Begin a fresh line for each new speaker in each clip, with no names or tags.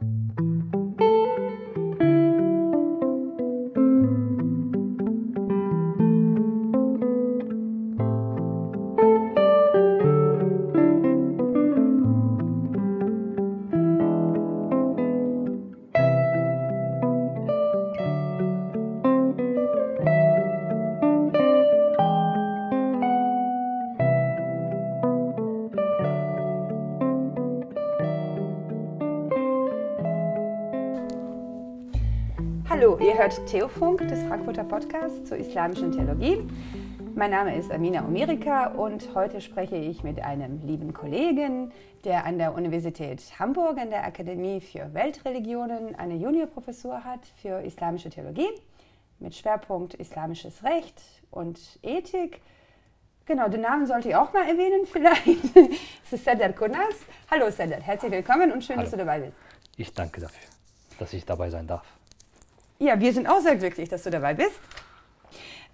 Hallo, ihr hört Theofunk des Frankfurter Podcasts zur islamischen Theologie. Mein Name ist Amina Omerika und heute spreche ich mit einem lieben Kollegen, der an der Universität Hamburg an der Akademie für Weltreligionen eine Juniorprofessur hat für islamische Theologie mit Schwerpunkt islamisches Recht und Ethik. Genau, den Namen sollte ich auch mal erwähnen vielleicht. Es ist Seder Kunas. Hallo Seder, herzlich willkommen und schön,
Hallo.
dass du dabei bist.
Ich danke dafür, dass ich dabei sein darf.
Ja, wir sind auch sehr glücklich, dass du dabei bist.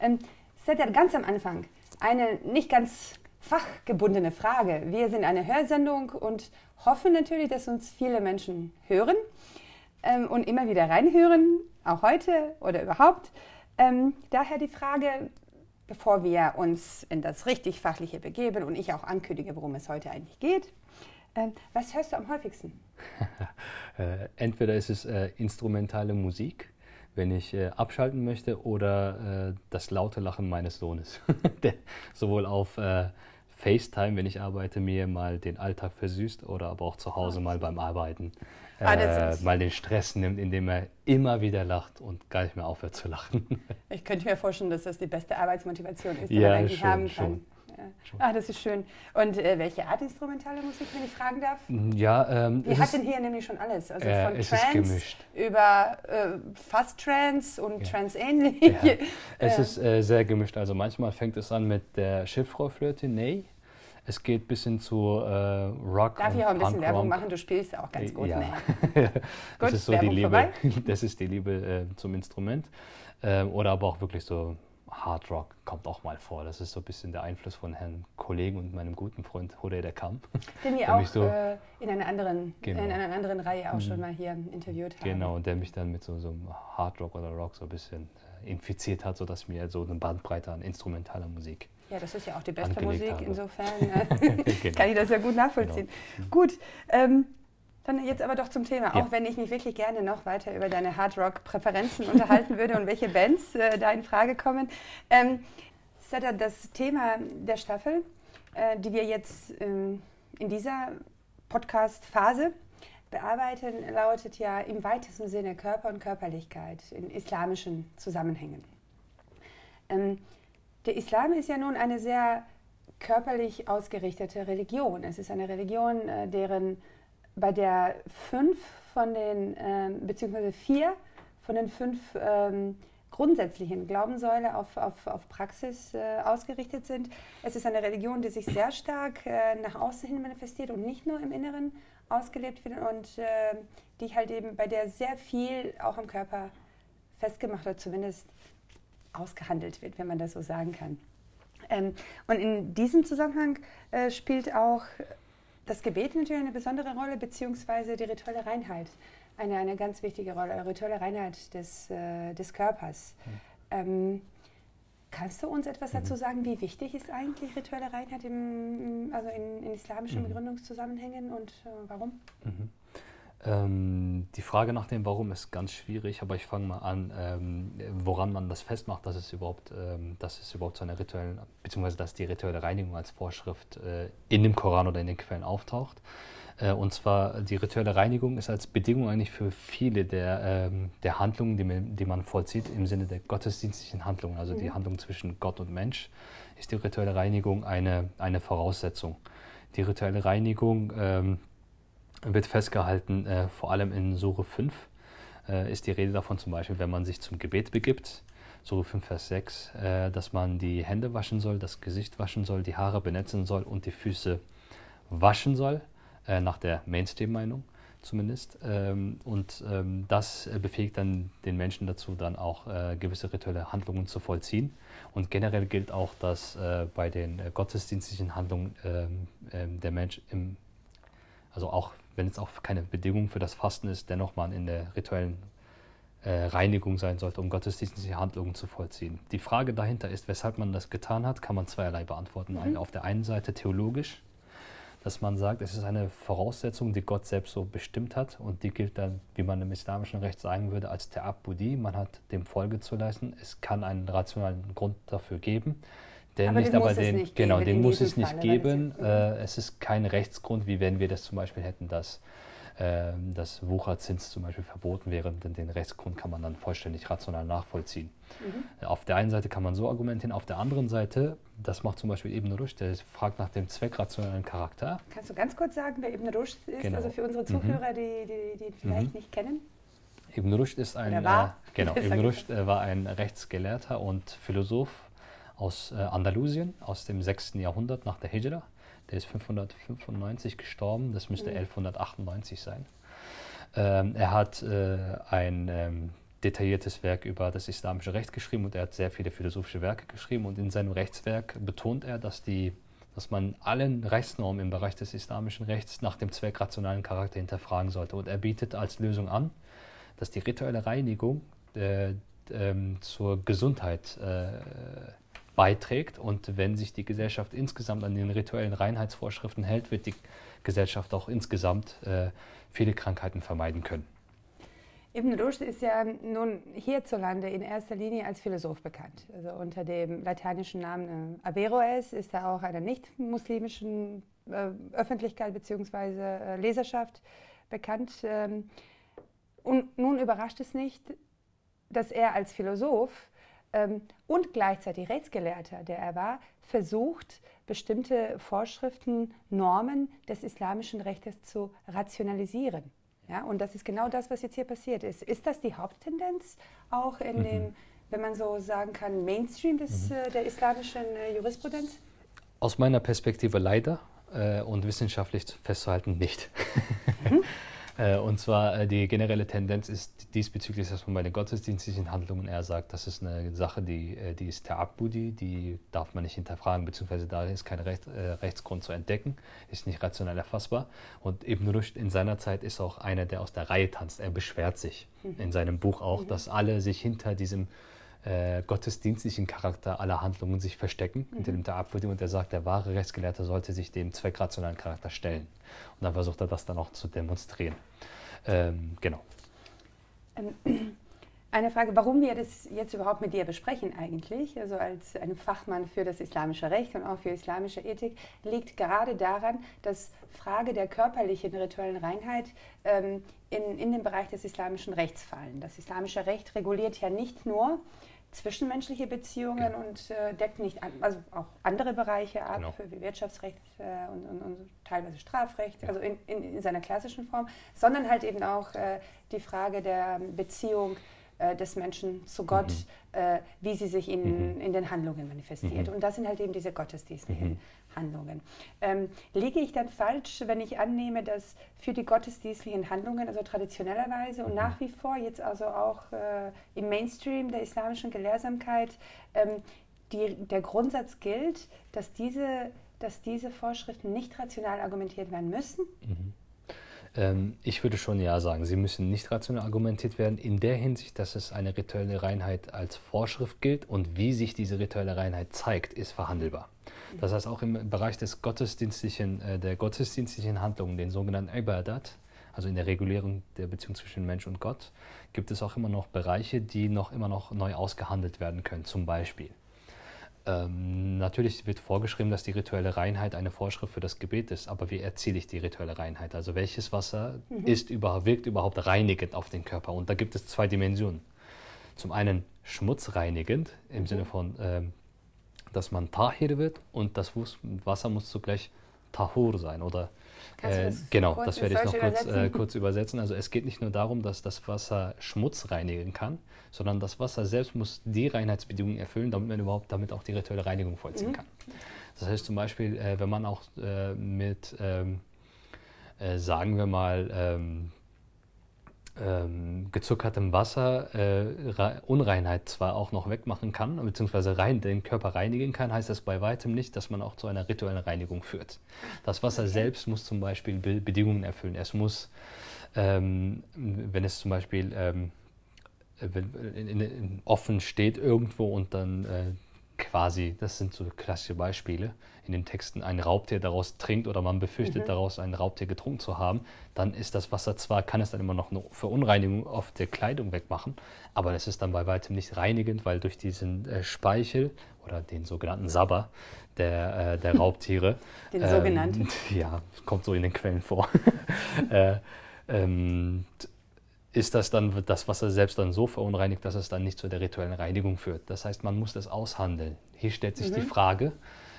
Ähm, Seder, ganz am Anfang eine nicht ganz fachgebundene Frage. Wir sind eine Hörsendung und hoffen natürlich, dass uns viele Menschen hören ähm, und immer wieder reinhören, auch heute oder überhaupt. Ähm, daher die Frage, bevor wir uns in das richtig Fachliche begeben und ich auch ankündige, worum es heute eigentlich geht. Ähm, was hörst du am häufigsten?
Äh, entweder ist es äh, instrumentale Musik, wenn ich äh, abschalten möchte, oder äh, das laute Lachen meines Sohnes, der sowohl auf äh, FaceTime, wenn ich arbeite, mir mal den Alltag versüßt oder aber auch zu Hause mal beim Arbeiten
Ah,
äh, mal den Stress nimmt, indem er immer wieder lacht und gar nicht mehr aufhört zu lachen.
Ich könnte mir vorstellen, dass das die beste Arbeitsmotivation ist, die
Ja,
man eigentlich
schon,
haben kann.
schon.
Ah, das ist schön. Und äh, welche Art instrumentale Musik, wenn ich fragen darf?
ja, ähm,
Wir hatten
ist,
hier nämlich schon alles. Also
Äh,
von
es ist
Trance
gemischt.
über äh, fast Trance und
Ja.
Trance-ähnlich.
Ja, es ist äh, sehr gemischt. Also manchmal fängt es an mit der Schiffrohrflöte, nee. Es geht bis hin zu äh, Rock
Darf ich auch ein bisschen Werbung machen? Du spielst auch ganz gut.
Ja.
Ne?
das
Gut,
ist so die
Werbung
Liebe.
vorbei.
Das ist die Liebe äh, zum Instrument. Ähm, oder aber auch wirklich so Hard Rock kommt auch mal vor. Das ist so ein bisschen der Einfluss von Herrn Kollegen und meinem guten Freund Hodey der Kamp.
Den
Der
auch
so-
äh, in, einer anderen,
Genau.
in einer anderen Reihe auch schon mal hier interviewt haben.
Genau, und der mich dann mit so, so einem Hard Rock oder Rock so ein bisschen äh, infiziert hat, sodass mir so eine Bandbreite an instrumentaler Musik.
Ja, das ist ja auch die beste Musik.
habe.
Insofern äh,
Genau.
kann ich das ja gut nachvollziehen. Gut, ähm, dann jetzt aber doch zum Thema.
Ja.
Auch wenn ich mich wirklich gerne noch weiter über deine Hard-Rock-Präferenzen unterhalten würde und welche Bands äh, da in Frage kommen. Ähm, Sada, das Thema der Staffel, äh, die wir jetzt ähm, in dieser Podcast-Phase bearbeiten, lautet ja im weitesten Sinne Körper und Körperlichkeit in islamischen Zusammenhängen. Ähm, der Islam ist ja nun eine sehr körperlich ausgerichtete Religion. Es ist eine Religion, äh, deren bei der fünf von den, ähm, beziehungsweise vier von den fünf ähm, grundsätzlichen Glaubenssäule auf, auf, auf Praxis äh, ausgerichtet sind. Es ist eine Religion, die sich sehr stark äh, nach außen hin manifestiert und nicht nur im Inneren ausgelebt wird und äh, die halt eben bei der sehr viel auch am Körper festgemacht oder zumindest ausgehandelt wird, wenn man das so sagen kann. Ähm, und in diesem Zusammenhang äh, spielt auch das Gebet natürlich eine besondere Rolle, beziehungsweise die rituelle Reinheit. Eine, eine ganz wichtige Rolle, rituelle Reinheit des, äh, des Körpers. Ähm, kannst du uns etwas dazu sagen, wie wichtig ist eigentlich rituelle Reinheit im, also in, in islamischen Begründungszusammenhängen und äh, warum?
Ähm, die Frage nach dem Warum ist ganz schwierig, aber ich fange mal an, ähm, woran man das festmacht, dass es überhaupt, ähm, dass es überhaupt zu einer rituellen, beziehungsweise dass die rituelle Reinigung als Vorschrift äh, in dem Koran oder in den Quellen auftaucht. Äh, und zwar die rituelle Reinigung ist als Bedingung eigentlich für viele der, ähm, der Handlungen, die man, die man vollzieht, im Sinne der gottesdienstlichen Handlungen, also die Handlung zwischen Gott und Mensch, ist die rituelle Reinigung eine, eine Voraussetzung. Die rituelle Reinigung ähm, wird festgehalten, äh, vor allem in Sure 5 äh, ist die Rede davon zum Beispiel, wenn man sich zum Gebet begibt, Sure 5, Vers 6, äh, dass man die Hände waschen soll, das Gesicht waschen soll, die Haare benetzen soll und die Füße waschen soll, äh, nach der Mainstream-Meinung zumindest. Ähm, und ähm, das äh, befähigt dann den Menschen dazu, dann auch äh, gewisse rituelle Handlungen zu vollziehen. Und generell gilt auch, dass äh, bei den gottesdienstlichen Handlungen ähm, ähm, der Mensch im also auch wenn es auch keine Bedingung für das Fasten ist, dennoch man in der rituellen äh, Reinigung sein sollte, um gottesdienstliche Handlungen zu vollziehen. Die Frage dahinter ist, weshalb man das getan hat, kann man zweierlei beantworten. Mhm. Auf der einen Seite theologisch, dass man sagt, es ist eine Voraussetzung, die Gott selbst so bestimmt hat und die gilt dann, wie man im islamischen Recht sagen würde, als Ta'abbudi. Man hat dem Folge zu leisten. Es kann einen rationalen Grund dafür geben. Der aber nicht, den aber den, nicht genau, den muss es nicht Falle, geben. Es, äh, es ist kein Rechtsgrund, wie wenn wir das zum Beispiel hätten, dass ähm, dass Wucherzins zum Beispiel verboten wäre, denn den Rechtsgrund kann man dann vollständig rational nachvollziehen. Mhm. Auf der einen Seite kann man so argumentieren, auf der anderen Seite, das macht zum Beispiel Ibn Rushd, der fragt nach dem zweckrationalen Charakter.
Kannst du ganz kurz sagen, wer Ibn Rushd ist, genau. also für unsere mhm. Zuhörer, mhm. die, die, die vielleicht mhm. nicht kennen?
Ibn Rushd ist ein, äh, genau, Ibn Rushd äh, war ein Rechtsgelehrter und Philosoph aus äh, Andalusien aus dem 6. Jahrhundert nach der Hijra. Der ist 595 gestorben, das müsste mhm. 1198 sein. Ähm, er hat äh, ein ähm, detailliertes Werk über das islamische Recht geschrieben und er hat sehr viele philosophische Werke geschrieben und in seinem Rechtswerk betont er, dass, die, dass man allen Rechtsnormen im Bereich des islamischen Rechts nach dem zweckrationalen Charakter hinterfragen sollte. Und er bietet als Lösung an, dass die rituelle Reinigung äh, äh, zur Gesundheit äh, beiträgt. Und wenn sich die Gesellschaft insgesamt an den rituellen Reinheitsvorschriften hält, wird die Gesellschaft auch insgesamt äh, viele Krankheiten vermeiden können.
Ibn Rushd ist ja nun hierzulande in erster Linie als Philosoph bekannt. Also unter dem lateinischen Namen äh, Averroes ist er auch einer nicht-muslimischen äh, Öffentlichkeit bzw. Äh, Leserschaft bekannt. Ähm, und nun überrascht es nicht, dass er als Philosoph und gleichzeitig Rechtsgelehrter, der er war, versucht, bestimmte Vorschriften, Normen des islamischen Rechtes zu rationalisieren. Ja, und das ist genau das, was jetzt hier passiert ist. Ist das die Haupttendenz auch in mhm. dem, wenn man so sagen kann, Mainstream des, mhm. äh, der islamischen äh, Jurisprudenz?
Aus meiner Perspektive leider äh, und wissenschaftlich festzuhalten nicht. Mhm. Äh, und zwar äh, die generelle Tendenz ist diesbezüglich, dass man bei den gottesdienstlichen Handlungen eher sagt, das ist eine Sache, die, äh, die ist Ta'abbudi, die darf man nicht hinterfragen, beziehungsweise da ist kein Recht, Rechtsgrund zu entdecken, ist nicht rational erfassbar. Und Ibn Rushd in seiner Zeit ist auch einer, der aus der Reihe tanzt. Er beschwert sich mhm. in seinem Buch auch, mhm. dass alle sich hinter diesem äh, gottesdienstlichen Charakter aller Handlungen sich verstecken, mhm. hinter dem Ta'abbudi. Und er sagt, der wahre Rechtsgelehrte sollte sich dem zweckrationalen Charakter stellen. Und dann versucht er das dann auch zu demonstrieren. Ähm, genau.
Ähm, eine Frage, warum wir das jetzt überhaupt mit dir besprechen eigentlich, also als einem Fachmann für das islamische Recht und auch für islamische Ethik, liegt gerade daran, dass Frage der körperlichen rituellen Reinheit ähm, in, in den Bereich des islamischen Rechts fallen. Das islamische Recht reguliert ja nicht nur zwischenmenschliche Beziehungen genau. und äh, deckt nicht an, also auch andere Bereiche ab, genau. wie Wirtschaftsrecht äh, und, und, und, teilweise Strafrecht, ja. also in, in, in, seiner klassischen Form, sondern halt eben auch äh, die Frage der Beziehung äh, des Menschen zu Gott, mhm. äh, wie sie sich in, mhm. in den Handlungen manifestiert. Mhm. Und das sind halt eben diese gottesdienstlichen mhm. Handlungen. Ähm, liege ich dann falsch, wenn ich annehme, dass für die gottesdienstlichen Handlungen, also traditionellerweise und mhm. nach wie vor jetzt also auch äh, im Mainstream der islamischen Gelehrsamkeit, ähm, die, der Grundsatz gilt, dass diese, dass diese Vorschriften nicht rational argumentiert werden müssen?
Ähm, ich würde schon ja sagen, sie müssen nicht rational argumentiert werden, in der Hinsicht, dass es eine rituelle Reinheit als Vorschrift gilt und wie sich diese rituelle Reinheit zeigt, ist verhandelbar. Das heißt, auch im Bereich des gottesdienstlichen, äh, der gottesdienstlichen Handlungen, den sogenannten Ibadat, also in der Regulierung der Beziehung zwischen Mensch und Gott, gibt es auch immer noch Bereiche, die noch immer noch neu ausgehandelt werden können. Zum Beispiel ähm, natürlich wird vorgeschrieben, dass die rituelle Reinheit eine Vorschrift für das Gebet ist, aber wie erziele ich die rituelle Reinheit? Also welches Wasser mhm. ist über, wirkt überhaupt reinigend auf den Körper? Und da gibt es zwei Dimensionen. Zum einen schmutzreinigend im mhm. Sinne von, ähm, dass man Tahir wird und das Wasser muss zugleich Tahur sein oder äh, genau, das werde ich noch kurz, äh, kurz, übersetzen. Also es geht nicht nur darum, dass das Wasser Schmutz reinigen kann, sondern das Wasser selbst muss die Reinheitsbedingungen erfüllen, damit man überhaupt damit auch die rituelle Reinigung vollziehen mhm. kann. Das heißt zum Beispiel, äh, wenn man auch äh, mit, ähm, äh, sagen wir mal, ähm, ähm, gezuckertem Wasser äh, Unreinheit zwar auch noch wegmachen kann, beziehungsweise rein, den Körper reinigen kann, heißt das bei weitem nicht, dass man auch zu einer rituellen Reinigung führt. Das Wasser okay. selbst muss zum Beispiel Be Bedingungen erfüllen. Es muss, ähm, wenn es zum Beispiel ähm, in, in, in, offen steht irgendwo und dann äh, quasi, das sind so klassische Beispiele, in den Texten ein Raubtier daraus trinkt oder man befürchtet mhm. daraus ein Raubtier getrunken zu haben, dann ist das Wasser zwar, kann es dann immer noch eine Verunreinigung auf der Kleidung wegmachen, aber es ist dann bei weitem nicht reinigend, weil durch diesen äh, Speichel oder den sogenannten Sabber der, äh, der Raubtiere.
den ähm, sogenannten?
Ja, kommt so in den Quellen vor. äh, ähm, ist das dann das Wasser selbst dann so verunreinigt, dass es dann nicht zu der rituellen Reinigung führt. Das heißt, man muss das aushandeln. Hier stellt sich mhm. die Frage,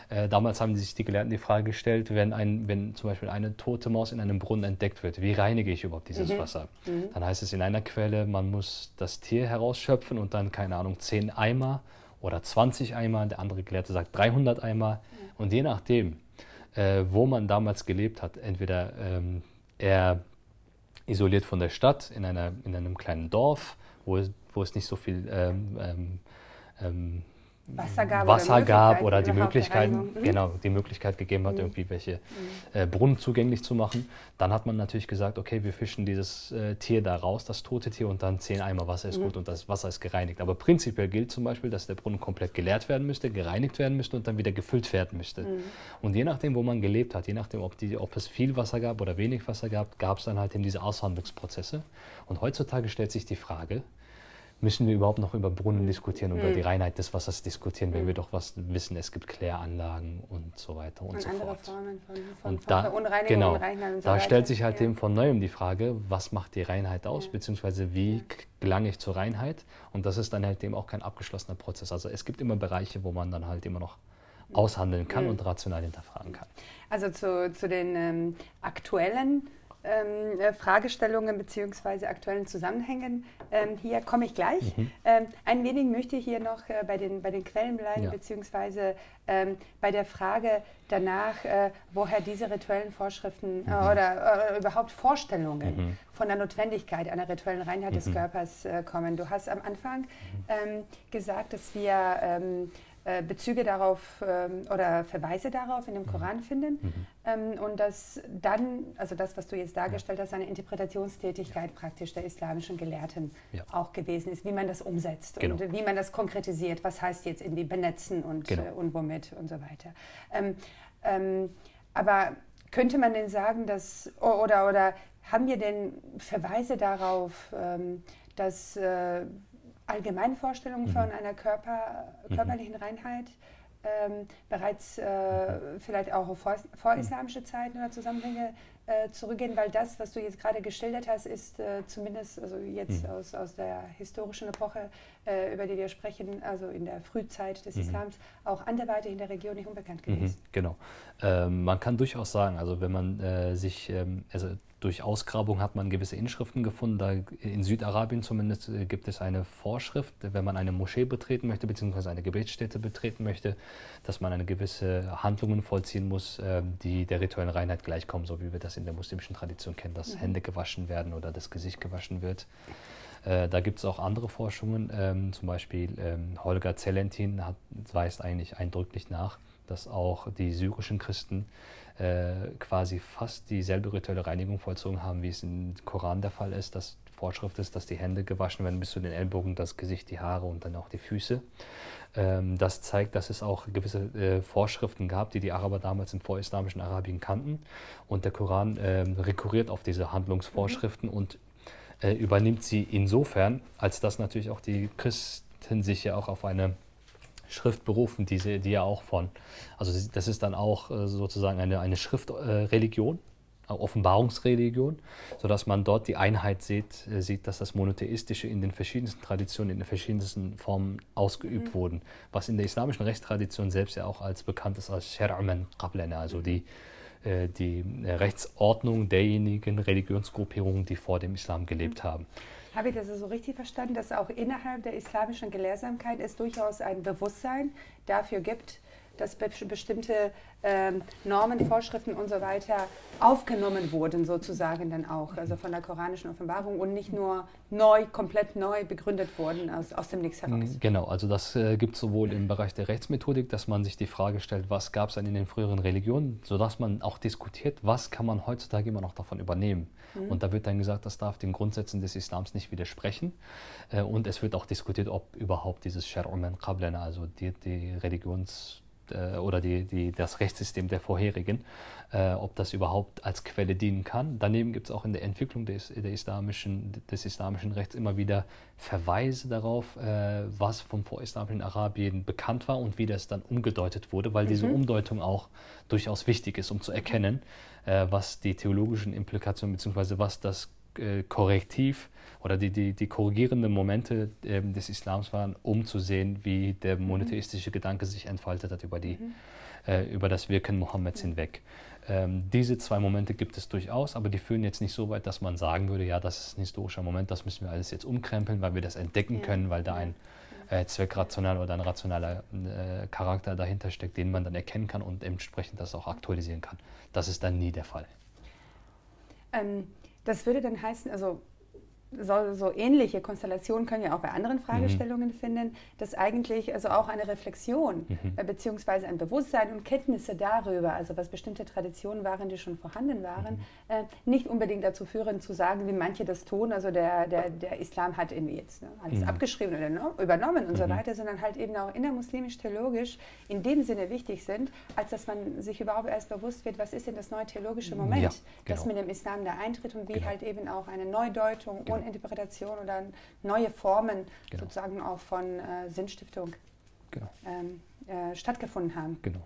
äh, damals haben sich die Gelehrten die Frage gestellt, wenn, ein, wenn zum Beispiel eine tote Maus in einem Brunnen entdeckt wird, wie reinige ich überhaupt dieses mhm. Wasser? Mhm. Dann heißt es in einer Quelle, man muss das Tier herausschöpfen und dann, keine Ahnung, 10 Eimer oder 20 Eimer, der andere Gelehrte sagt 300 Eimer. Und je nachdem, äh, wo man damals gelebt hat, entweder ähm, er isoliert von der Stadt in, einer, in einem kleinen Dorf, wo es, wo es nicht so viel ähm, ähm, ähm
Wasser gab,
Wasser oder, gab oder die Möglichkeit, mhm. genau, die Möglichkeit gegeben hat, mhm. irgendwie welche mhm. äh, Brunnen zugänglich zu machen. Dann hat man natürlich gesagt, okay, wir fischen dieses äh, Tier da raus, das tote Tier, und dann zehn Eimer Wasser ist mhm. gut und das Wasser ist gereinigt. Aber prinzipiell gilt zum Beispiel, dass der Brunnen komplett geleert werden müsste, gereinigt werden müsste und dann wieder gefüllt werden müsste. Mhm. Und je nachdem, wo man gelebt hat, je nachdem, ob, die, ob es viel Wasser gab oder wenig Wasser gab, gab es dann halt eben diese Aushandlungsprozesse. Und heutzutage stellt sich die Frage, müssen wir überhaupt noch über Brunnen diskutieren, mhm. über die Reinheit des Wassers diskutieren, wenn mhm. wir doch was wissen, es gibt Kläranlagen und so weiter und, und so fort. Formen von, von, und da, genau, und da so stellt sich halt ja. eben von neuem die Frage, was macht die Reinheit aus, ja. beziehungsweise wie gelange ich zur Reinheit? Und das ist dann halt eben auch kein abgeschlossener Prozess. Also es gibt immer Bereiche, wo man dann halt immer noch aushandeln kann mhm. und rational hinterfragen kann.
Also zu, zu den ähm, aktuellen ähm, äh, Fragestellungen bzw. aktuellen Zusammenhängen. Ähm, hier komme ich gleich. Mhm. Ähm, ein wenig möchte ich hier noch äh, bei, den, bei den Quellen bleiben, ja. beziehungsweise ähm, bei der Frage danach, äh, woher diese rituellen Vorschriften äh, mhm. oder äh, überhaupt Vorstellungen mhm. von der Notwendigkeit einer rituellen Reinheit des mhm. Körpers äh, kommen. Du hast am Anfang mhm. ähm, gesagt, dass wir ähm, äh, Bezüge darauf ähm, oder Verweise darauf in dem mhm. Koran finden mhm. ähm, und dass dann, also das, was du jetzt dargestellt hast, eine Interpretationstätigkeit praktisch der islamischen Gelehrten ja. auch gewesen ist, wie man das umsetzt genau. und wie man das konkretisiert, was heißt jetzt in die benetzen und, genau. äh, und womit und so weiter. Ähm, ähm aber könnte man denn sagen, dass, oder, oder haben wir denn Verweise darauf, ähm, dass äh, allgemeine Vorstellungen mhm. von einer Körper, mhm. körperlichen mhm. Reinheit ähm, bereits äh, mhm. vielleicht auch auf vor, vorislamische Zeiten oder Zusammenhänge äh, zurückgehen, weil das, was du jetzt gerade geschildert hast, ist äh, zumindest also jetzt mhm. aus, aus der historischen Epoche, äh, über die wir sprechen, also in der Frühzeit des mhm. Islams, auch anderweitig in der Region nicht unbekannt gewesen.
genau. Ähm, man kann durchaus sagen, also wenn man äh, sich, ähm, also durch Ausgrabung hat man gewisse Inschriften gefunden. Da in Südarabien zumindest äh, gibt es eine Vorschrift, wenn man eine Moschee betreten möchte, beziehungsweise eine Gebetsstätte betreten möchte, dass man eine gewisse Handlungen vollziehen muss, ähm, die der rituellen Reinheit gleichkommen, so wie wir das in der muslimischen Tradition kennen, dass mhm. Hände gewaschen werden oder das Gesicht gewaschen wird. Äh, da gibt es auch andere Forschungen, ähm, zum Beispiel Holger Zellentin hat, weist eigentlich eindrücklich nach, dass auch die syrischen Christen äh, quasi fast dieselbe rituelle Reinigung vollzogen haben, wie es im Koran der Fall ist. dass Vorschrift ist, dass die Hände gewaschen werden bis zu den Ellbogen, das Gesicht, die Haare und dann auch die Füße. Ähm, das zeigt, dass es auch gewisse äh, Vorschriften gab, die die Araber damals im vorislamischen Arabien kannten. Und der Koran äh, rekurriert auf diese Handlungsvorschriften mhm. und äh, übernimmt sie insofern, als dass natürlich auch die Christen sich ja auch auf eine Schrift berufen, die, sie, die ja auch von, also das ist dann auch äh, sozusagen eine, eine Schriftreligion, äh, Offenbarungsreligion, sodass man dort die Einheit sieht, äh, sieht, dass das Monotheistische in den verschiedensten Traditionen, in den verschiedensten Formen ausgeübt mhm. wurden, was in der islamischen Rechtstradition selbst ja auch als bekannt ist als Shar'man Qablana, also die, die Rechtsordnung derjenigen Religionsgruppierungen, die vor dem Islam gelebt mhm. haben.
Habe ich das so richtig verstanden, dass auch innerhalb der islamischen Gelehrsamkeit es durchaus ein Bewusstsein dafür gibt, dass be bestimmte ähm, Normen, Vorschriften und so weiter aufgenommen wurden, sozusagen dann auch, also von der koranischen Offenbarung und nicht nur neu, komplett neu begründet wurden aus, aus dem Nichts heraus.
Mm, genau, also das äh, gibt es sowohl im Bereich der Rechtsmethodik, dass man sich die Frage stellt, was gab es denn in den früheren Religionen, sodass man auch diskutiert, was kann man heutzutage immer noch davon übernehmen. Mhm. Und da wird dann gesagt, das darf den Grundsätzen des Islams nicht widersprechen. Äh, und es wird auch diskutiert, ob überhaupt dieses Shar'u Qablana, also die, die Religions- äh, oder die, die, das Rechtssystem der vorherigen, äh, ob das überhaupt als Quelle dienen kann. Daneben gibt es auch in der Entwicklung des, der islamischen, des islamischen Rechts immer wieder Verweise darauf, äh, was vom vorislamischen Arabien bekannt war und wie das dann umgedeutet wurde, weil mhm. diese Umdeutung auch durchaus wichtig ist, um zu erkennen, äh, was die theologischen Implikationen bzw. was das äh, Korrektiv oder die, die, die korrigierenden Momente äh, des Islams waren, um zu sehen, wie der mhm. monotheistische Gedanke sich entfaltet hat über, die, mhm. äh, über das Wirken Mohammeds mhm. hinweg. Ähm, diese zwei Momente gibt es durchaus, aber die führen jetzt nicht so weit, dass man sagen würde, ja, das ist ein historischer Moment, das müssen wir alles jetzt umkrempeln, weil wir das entdecken ja. können, weil da ein äh, zweckrationaler oder ein rationaler äh, Charakter dahinter steckt, den man dann erkennen kann und entsprechend das auch aktualisieren kann. Das ist dann nie der Fall.
Ähm, das würde dann heißen, also so, so, ähnliche Konstellationen können wir auch bei anderen Fragestellungen mhm. finden, dass eigentlich also auch eine Reflexion mhm. äh, beziehungsweise ein Bewusstsein und Kenntnisse darüber, also was bestimmte Traditionen waren, die schon vorhanden waren, mhm. äh, nicht unbedingt dazu führen zu sagen, wie manche das tun, also der, der, der Islam hat irgendwie jetzt ne, alles mhm. abgeschrieben oder no, übernommen und so mhm. weiter, sondern halt eben auch innermuslimisch-theologisch in dem Sinne wichtig sind, als dass man sich überhaupt erst bewusst wird, was ist denn das neue theologische Moment, ja, genau. das mit dem Islam da eintritt und wie genau. halt eben auch eine Neudeutung genau Interpretation oder neue Formen genau. sozusagen auch von äh, Sinnstiftung genau. ähm, äh, stattgefunden haben.
Genau.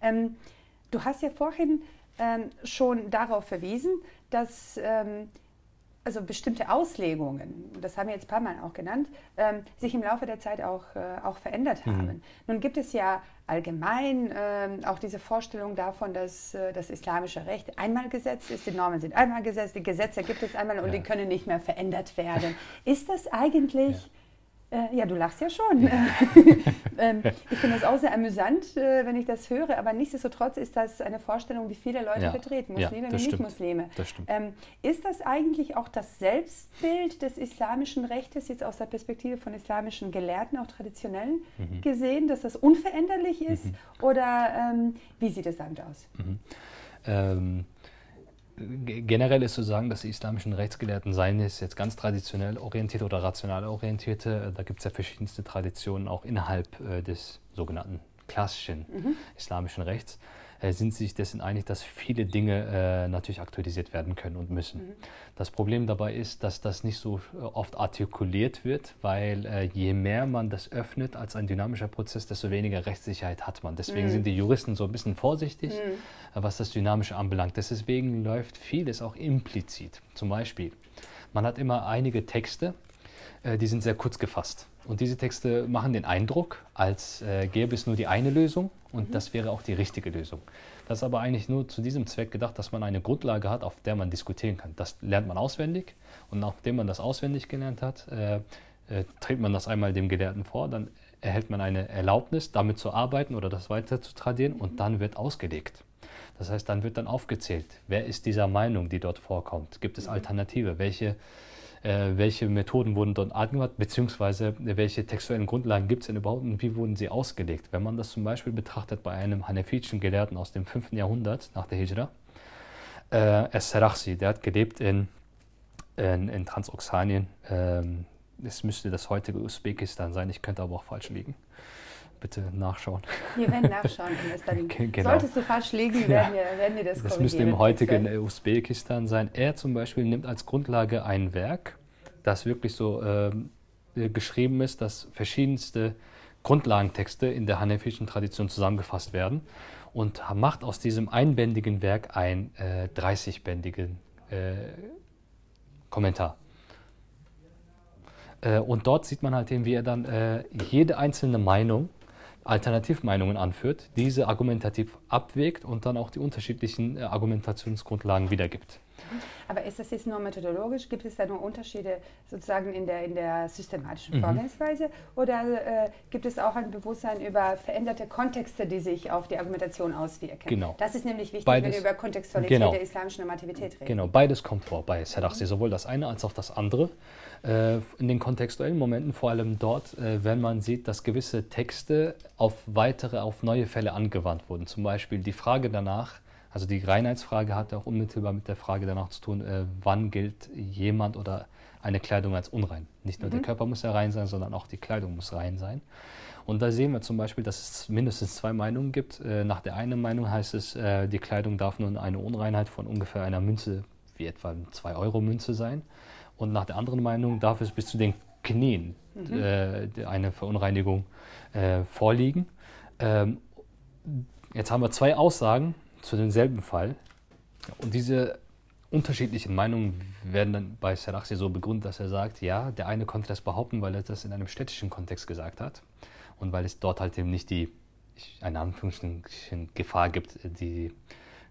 Ähm, du hast ja vorhin ähm, schon darauf verwiesen, dass ähm, also bestimmte Auslegungen, das haben wir jetzt ein paar Mal auch genannt, ähm, sich im Laufe der Zeit auch, äh, auch verändert mhm. haben. Mhm. Nun gibt es ja allgemein ähm, auch diese Vorstellung davon, dass äh, das islamische Recht einmal gesetzt ist, die Normen sind einmal gesetzt, die Gesetze gibt es einmal und ja. die können nicht mehr verändert werden. Ist das eigentlich... Ja äh, ja, du lachst ja schon. ähm, ich finde das auch sehr amüsant, äh, wenn ich das höre, aber nichtsdestotrotz ist das eine Vorstellung, die viele Leute ja. vertreten, Muslime
ja, wie
Nicht-Muslime. Ähm, ist das eigentlich auch das Selbstbild des islamischen Rechtes, jetzt aus der Perspektive von islamischen Gelehrten, auch traditionell mhm. gesehen, dass das unveränderlich ist? Mhm. Oder ähm, wie sieht es damit aus? Mhm.
Generell ist zu sagen, dass die islamischen Rechtsgelehrten, seien es jetzt ganz traditionell orientierte oder rational orientierte, äh, da gibt es ja verschiedenste Traditionen auch innerhalb äh, des sogenannten klassischen mhm. islamischen Rechts, sind sich dessen einig, dass viele Dinge äh, natürlich aktualisiert werden können und müssen. Mhm. Das Problem dabei ist, dass das nicht so äh, oft artikuliert wird, weil äh, je mehr man das öffnet als ein dynamischer Prozess, desto weniger Rechtssicherheit hat man. Deswegen mhm. sind die Juristen so ein bisschen vorsichtig, mhm. was das Dynamische anbelangt. Deswegen läuft vieles auch implizit. Zum Beispiel, man hat immer einige Texte, äh, die sind sehr kurz gefasst. Und diese Texte machen den Eindruck, als äh, gäbe es nur die eine Lösung und mhm. das wäre auch die richtige Lösung. Das ist aber eigentlich nur zu diesem Zweck gedacht, dass man eine Grundlage hat, auf der man diskutieren kann. Das lernt man auswendig und nachdem man das auswendig gelernt hat, äh, äh, trägt man das einmal dem Gelehrten vor, dann erhält man eine Erlaubnis, damit zu arbeiten oder das weiter zu tradieren und dann wird ausgelegt. Das heißt, dann wird dann aufgezählt, wer ist dieser Meinung, die dort vorkommt? Gibt es mhm. Alternative? Welche äh, welche Methoden wurden dort angewandt, beziehungsweise welche textuellen Grundlagen gibt es denn überhaupt und wie wurden sie ausgelegt. Wenn man das zum Beispiel betrachtet bei einem hanefitischen Gelehrten aus dem 5. Jahrhundert nach der Hijra, äh, Es-Sarakhsi, der hat gelebt in, in, in Transoxanien. Ähm, es müsste das heutige Usbekistan sein, ich könnte aber auch falsch liegen bitte nachschauen.
Wir werden nachschauen. genau. Solltest du falsch liegen, werden, wir, werden wir das
Das müsste im heutigen Usbekistan sein. Er zum Beispiel nimmt als Grundlage ein Werk, das wirklich so äh, geschrieben ist, dass verschiedenste Grundlagentexte in der hanefischen Tradition zusammengefasst werden und macht aus diesem einbändigen Werk ein äh, 30-bändigen äh, Kommentar. Äh, und dort sieht man halt eben, wie er dann äh, jede einzelne Meinung Alternativmeinungen anführt, diese argumentativ abwägt und dann auch die unterschiedlichen äh, Argumentationsgrundlagen wiedergibt.
Aber ist das jetzt nur methodologisch? Gibt es da nur Unterschiede sozusagen in der, in der systematischen mhm. Vorgehensweise? Oder äh, gibt es auch ein Bewusstsein über veränderte Kontexte, die sich auf die Argumentation auswirken?
Genau.
Das ist nämlich wichtig,
beides,
wenn wir über Kontextualität
genau.
der islamischen Normativität reden.
Genau, beides kommt vor bei Sadachi, mhm. sowohl das eine als auch das andere. Äh, in den kontextuellen Momenten, vor allem dort, äh, wenn man sieht, dass gewisse Texte auf weitere, auf neue Fälle angewandt wurden. Zum Beispiel die Frage danach, also die Reinheitsfrage hat auch unmittelbar mit der Frage danach zu tun, äh, wann gilt jemand oder eine Kleidung als unrein. Nicht nur mhm. der Körper muss ja rein sein, sondern auch die Kleidung muss rein sein. Und da sehen wir zum Beispiel, dass es mindestens zwei Meinungen gibt. Äh, nach der einen Meinung heißt es, äh, die Kleidung darf nun eine Unreinheit von ungefähr einer Münze, wie etwa 2-Euro-Münze sein. Und nach der anderen Meinung darf es bis zu den Knien mhm. äh, eine Verunreinigung äh, vorliegen. Ähm, jetzt haben wir zwei Aussagen zu demselben Fall. Und diese unterschiedlichen Meinungen werden dann bei Sarachi so begründet, dass er sagt, ja, der eine konnte das behaupten, weil er das in einem städtischen Kontext gesagt hat und weil es dort halt eben nicht die, eine Anführungsstrichen, Gefahr gibt, die,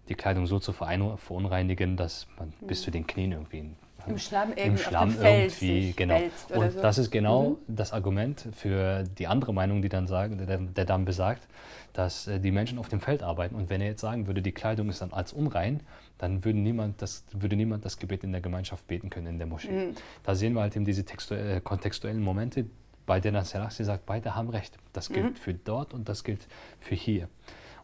die Kleidung so zu verunreinigen, dass man mhm. bis zu den Knien irgendwie
im Schlamm irgendwie,
im Schlamm irgendwie genau. Und so. das ist genau mhm. das Argument für die andere Meinung, die dann sagen, der, der dann besagt, dass äh, die Menschen auf dem Feld arbeiten. Und wenn er jetzt sagen würde, die Kleidung ist dann als unrein, dann würde niemand das, würde niemand das Gebet in der Gemeinschaft beten können in der Moschee. Mhm. Da sehen wir halt eben diese äh, kontextuellen Momente, bei denen Serachi sagt, beide haben recht. Das gilt mhm. für dort und das gilt für hier.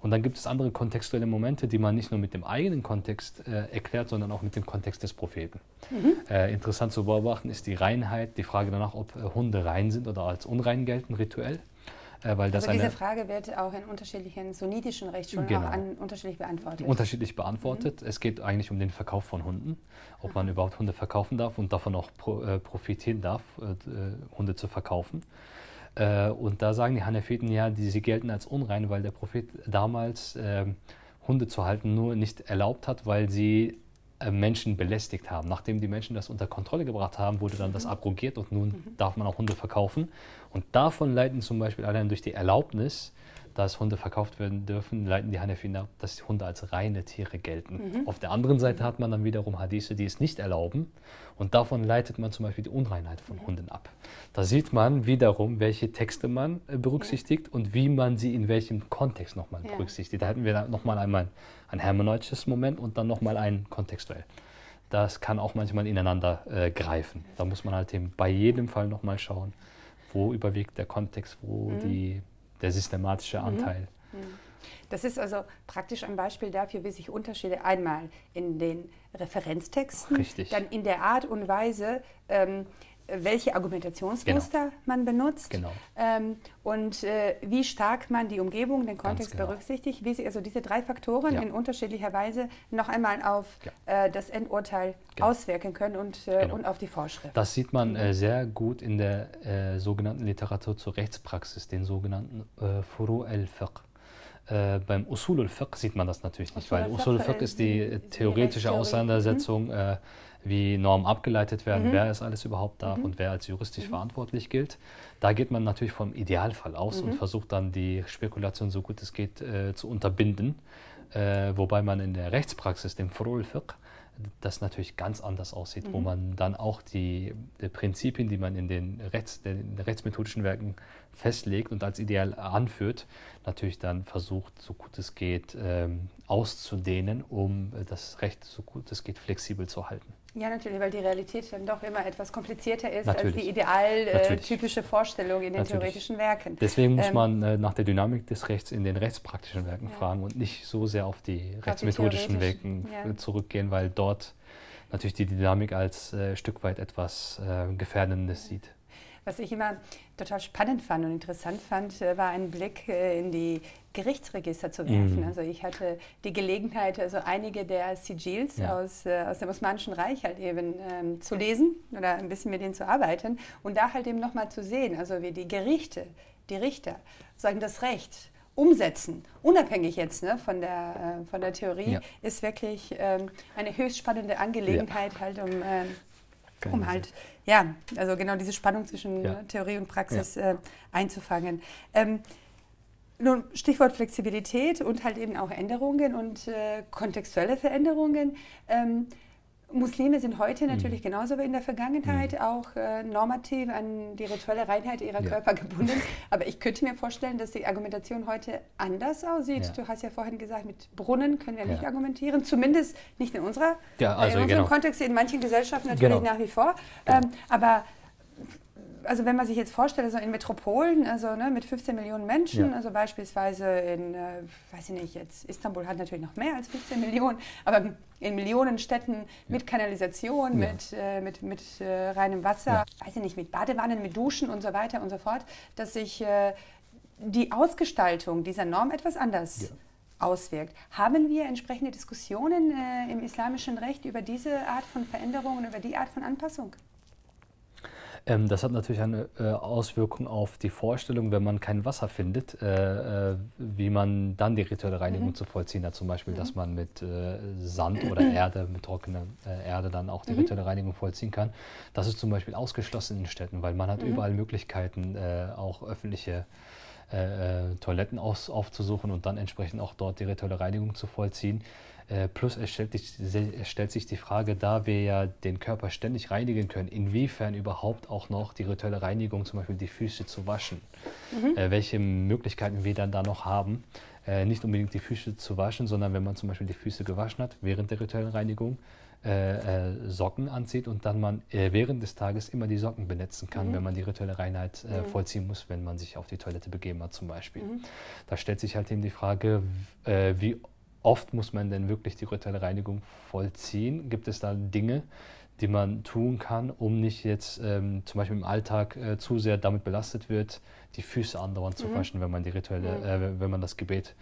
Und dann gibt es andere kontextuelle Momente, die man nicht nur mit dem eigenen Kontext äh, erklärt, sondern auch mit dem Kontext des Propheten. Mhm. Äh, interessant zu beobachten ist die Reinheit, die Frage danach, ob äh, Hunde rein sind oder als unrein gelten rituell.
Äh, weil das also diese Frage wird auch in unterschiedlichen sunnitischen Rechtsschulen genau. auch an, unterschiedlich beantwortet.
Unterschiedlich beantwortet. Mhm. Es geht eigentlich um den Verkauf von Hunden, ob man überhaupt Hunde verkaufen darf und davon auch pro, äh, profitieren darf, äh, äh Hunde zu verkaufen. Äh, und da sagen die Hanefiten, ja, die, sie gelten als unrein, weil der Prophet damals ähm, Hunde zu halten nur nicht erlaubt hat, weil sie äh, Menschen belästigt haben. Nachdem die Menschen das unter Kontrolle gebracht haben, wurde dann das mhm. abrogiert und nun mhm. darf man auch Hunde verkaufen. Und davon leiten zum Beispiel allein durch die Erlaubnis dass Hunde verkauft werden dürfen, leiten die Hanefin ab, dass die Hunde als reine Tiere gelten. Mhm. Auf der anderen Seite hat man dann wiederum Hadithe, die es nicht erlauben. Und davon leitet man zum Beispiel die Unreinheit von mhm. Hunden ab. Da sieht man wiederum, welche Texte man äh, berücksichtigt ja. und wie man sie in welchem Kontext nochmal ja. berücksichtigt. Da hätten wir nochmal einmal ein hermeneutisches Moment und dann nochmal ein kontextuell. Das kann auch manchmal ineinander äh, greifen. Da muss man halt eben bei jedem Fall nochmal schauen, wo überwiegt der Kontext, wo mhm. die der systematische mhm. Anteil. Mhm.
Das ist also praktisch ein Beispiel dafür, wie sich Unterschiede einmal in den Referenztexten,
Richtig.
dann in der Art und Weise, ähm, welche Argumentationsmuster genau. man benutzt
genau.
ähm, und äh, wie stark man die Umgebung, den Kontext genau. berücksichtigt, wie sich also diese drei Faktoren ja. in unterschiedlicher Weise noch einmal auf ja. äh, das Endurteil genau. auswirken können und, äh, genau. und auf die Vorschrift.
Das sieht man äh, sehr gut in der äh, sogenannten Literatur zur Rechtspraxis, den sogenannten äh, Furu el-Fiqh. Äh, beim Usul al-Fiqh sieht man das natürlich nicht, weil Usul al-Fiqh ist die theoretische Auseinandersetzung mhm wie Normen abgeleitet werden, mhm. wer es alles überhaupt darf mhm. und wer als juristisch mhm. verantwortlich gilt. Da geht man natürlich vom Idealfall aus und mhm. versucht dann die Spekulation so gut es geht äh, zu unterbinden, äh, wobei man in der Rechtspraxis, dem Furul Fiqh, das natürlich ganz anders aussieht, mhm. wo man dann auch die, die, Prinzipien, die man in den, Rechts, den rechtsmethodischen Werken festlegt und als ideal anführt, natürlich dann versucht, so gut es geht, ähm, auszudehnen, um das Recht so gut es geht flexibel zu halten.
Ja, natürlich, weil die Realität dann doch immer etwas komplizierter ist natürlich. als die idealtypische äh, Vorstellung in den natürlich. theoretischen Werken.
Deswegen muss ähm, man äh, nach der Dynamik des Rechts in den rechtspraktischen Werken ja. fragen und nicht so sehr auf die auf rechtsmethodischen die Werken ja. zurückgehen, weil dort natürlich die Dynamik als äh, Stück weit etwas äh, Gefährdendes sieht.
Was ich immer total spannend fand und interessant fand, äh, war ein Blick äh, in die Gerichtsregister zu werfen. Mhm. Also ich hatte die Gelegenheit, also einige der Sigils ja. aus, äh, aus dem Osmanischen Reich halt eben ähm, zu lesen oder ein bisschen mit denen zu arbeiten und da halt eben nochmal zu sehen, also wie die Gerichte, die Richter, sagen das Recht umsetzen, unabhängig jetzt ne, von, der, äh, von der Theorie, ja. ist wirklich ähm, eine höchst spannende Angelegenheit ja. halt um... Ähm, um halt, ja, also genau diese Spannung zwischen ja. Theorie und Praxis ja. äh, einzufangen. Ähm, nun, Stichwort Flexibilität und halt eben auch Änderungen und äh, kontextuelle Veränderungen. Ähm, Muslime sind heute mhm. natürlich genauso wie in der Vergangenheit mhm. auch äh, normativ an die rituelle Reinheit ihrer ja. Körper gebunden. Aber ich könnte mir vorstellen, dass die Argumentation heute anders aussieht. Ja. Du hast ja vorhin gesagt, mit Brunnen können wir nicht argumentieren, zumindest nicht in, unserer, ja, also in unserem genau. Kontext, in manchen Gesellschaften natürlich genau. nach wie vor. Genau. Ähm, aber also wenn man sich jetzt vorstellt, also in Metropolen, also ne, mit 15 Millionen Menschen, ja. also beispielsweise in, äh, weiß ich nicht, jetzt Istanbul hat natürlich noch mehr als 15 Millionen, aber in Millionen Städten ja. mit Kanalisation, ja. mit, äh, mit, mit äh, reinem Wasser, weiß ich nicht, mit Badewannen, mit Duschen und so weiter und so fort, dass sich äh, die Ausgestaltung dieser Norm etwas anders auswirkt. Haben wir entsprechende Diskussionen äh, im islamischen Recht über diese Art von Veränderungen, über die Art von Anpassung?
Ähm, das hat natürlich eine äh, Auswirkung auf die Vorstellung, wenn man kein Wasser findet, äh, äh, wie man dann die rituelle Reinigung mhm. zu vollziehen hat. Zum Beispiel, mhm. dass man mit äh, Sand oder Erde, mit trockener äh, Erde dann auch die mhm. rituelle Reinigung vollziehen kann. Das ist zum Beispiel ausgeschlossen in den Städten, weil man hat mhm. überall Möglichkeiten, äh, auch öffentliche Toiletten aus, aufzusuchen und dann entsprechend auch dort die rituelle Reinigung zu vollziehen. Äh, plus es stellt, es stellt, sich die Frage, da wir ja den Körper ständig reinigen können, inwiefern überhaupt auch noch die rituelle Reinigung, zum Beispiel die Füße zu waschen, mhm. äh, welche Möglichkeiten wir dann da noch haben. Äh, nicht unbedingt die Füße zu waschen, sondern wenn man zum Beispiel die Füße gewaschen hat während der rituellen Reinigung, äh, äh, Socken anzieht und dann man äh, während des Tages immer die Socken benetzen kann, mhm. wenn man die rituelle Reinheit mhm. vollziehen muss, wenn man sich auf die Toilette begeben hat zum Beispiel. Mhm. Da stellt sich halt eben die Frage, wie oft muss man denn wirklich die rituelle Reinigung vollziehen? Gibt es da Dinge, die man tun kann, um nicht jetzt ähm, zum Beispiel im Alltag äh, zu sehr damit belastet wird, die Füße andauernd mhm. zu waschen, wenn man die rituelle, mhm. äh, wenn man das Gebet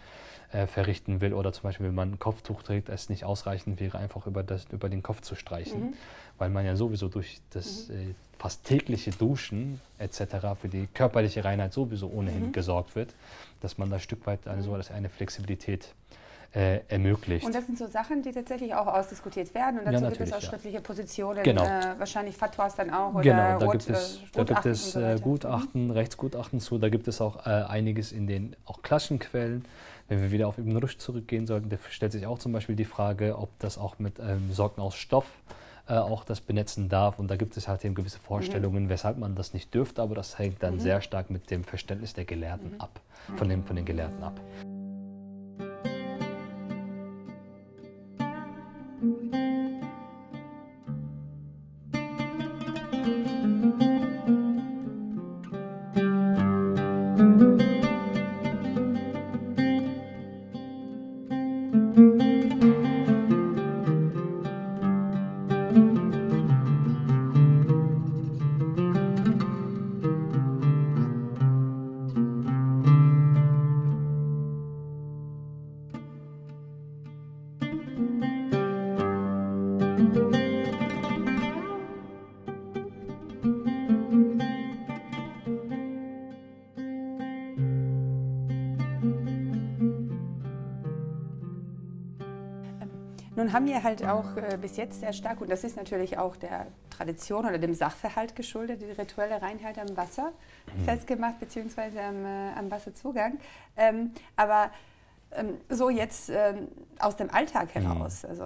äh, verrichten will oder zum Beispiel, wenn man ein Kopftuch trägt, es nicht ausreichend wäre, einfach über, das, über den Kopf zu streichen, mhm. weil man ja sowieso durch das mhm. äh, fast tägliche Duschen etc. für die körperliche Reinheit sowieso ohnehin mhm. gesorgt wird, dass man da ein Stück weit eine, so eine Flexibilität äh, ermöglicht.
Und das sind so Sachen, die tatsächlich auch ausdiskutiert werden und dazu ja, gibt es auch schriftliche Positionen, genau. äh, wahrscheinlich Fatwas dann auch oder
genau, da Rot, gibt es, da gibt es so äh, Gutachten, mhm. Rechtsgutachten zu, da gibt es auch äh, einiges in den auch klassischen Quellen. Wenn wir wieder auf Ibn Rushd zurückgehen sollten, da stellt sich auch zum Beispiel die Frage, ob das auch mit ähm, Socken aus Stoff äh, auch das benetzen darf. Und da gibt es halt eben gewisse Vorstellungen, mhm. weshalb man das nicht dürfte, aber das hängt dann mhm. sehr stark mit dem Verständnis der Gelehrten mhm. ab, von, dem, von den Gelehrten ab.
Nun haben wir halt auch äh, bis jetzt sehr stark, und das ist natürlich auch der Tradition oder dem Sachverhalt geschuldet, die rituelle Reinheit am Wasser mhm. festgemacht, beziehungsweise am, äh, am Wasserzugang. Ähm, aber ähm, so jetzt ähm, aus dem Alltag mhm. heraus, mhm. also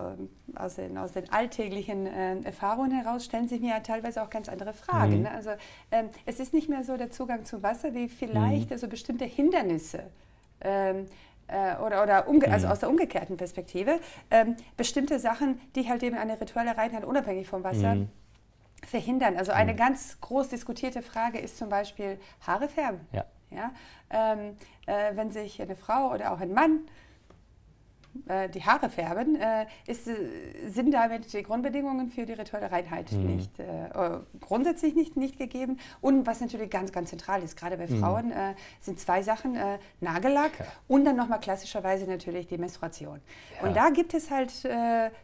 aus den, aus den alltäglichen äh, Erfahrungen heraus, stellen sich mir ja teilweise auch ganz andere Fragen. Mhm. Ne? Also ähm, es ist nicht mehr so der Zugang zum Wasser wie vielleicht also bestimmte Hindernisse. Äh, oder, oder umge also mhm. aus der umgekehrten Perspektive, ähm, bestimmte Sachen, die halt eben eine rituelle Reinheit unabhängig vom Wasser mhm. verhindern. Also eine mhm. ganz groß diskutierte Frage ist zum Beispiel Haare färben. Ja. Ja? Ähm, äh, wenn sich eine Frau oder auch ein Mann äh, die Haare färben, äh, ist, äh, sind damit die Grundbedingungen für die rituelle Reinheit mhm. nicht, äh, grundsätzlich nicht, nicht gegeben. Und was natürlich ganz, ganz zentral ist, gerade bei mhm. Frauen, mhm. sind zwei Sachen, Nagellack ja. und dann nochmal klassischerweise natürlich die Menstruation. Ja. Und da gibt es halt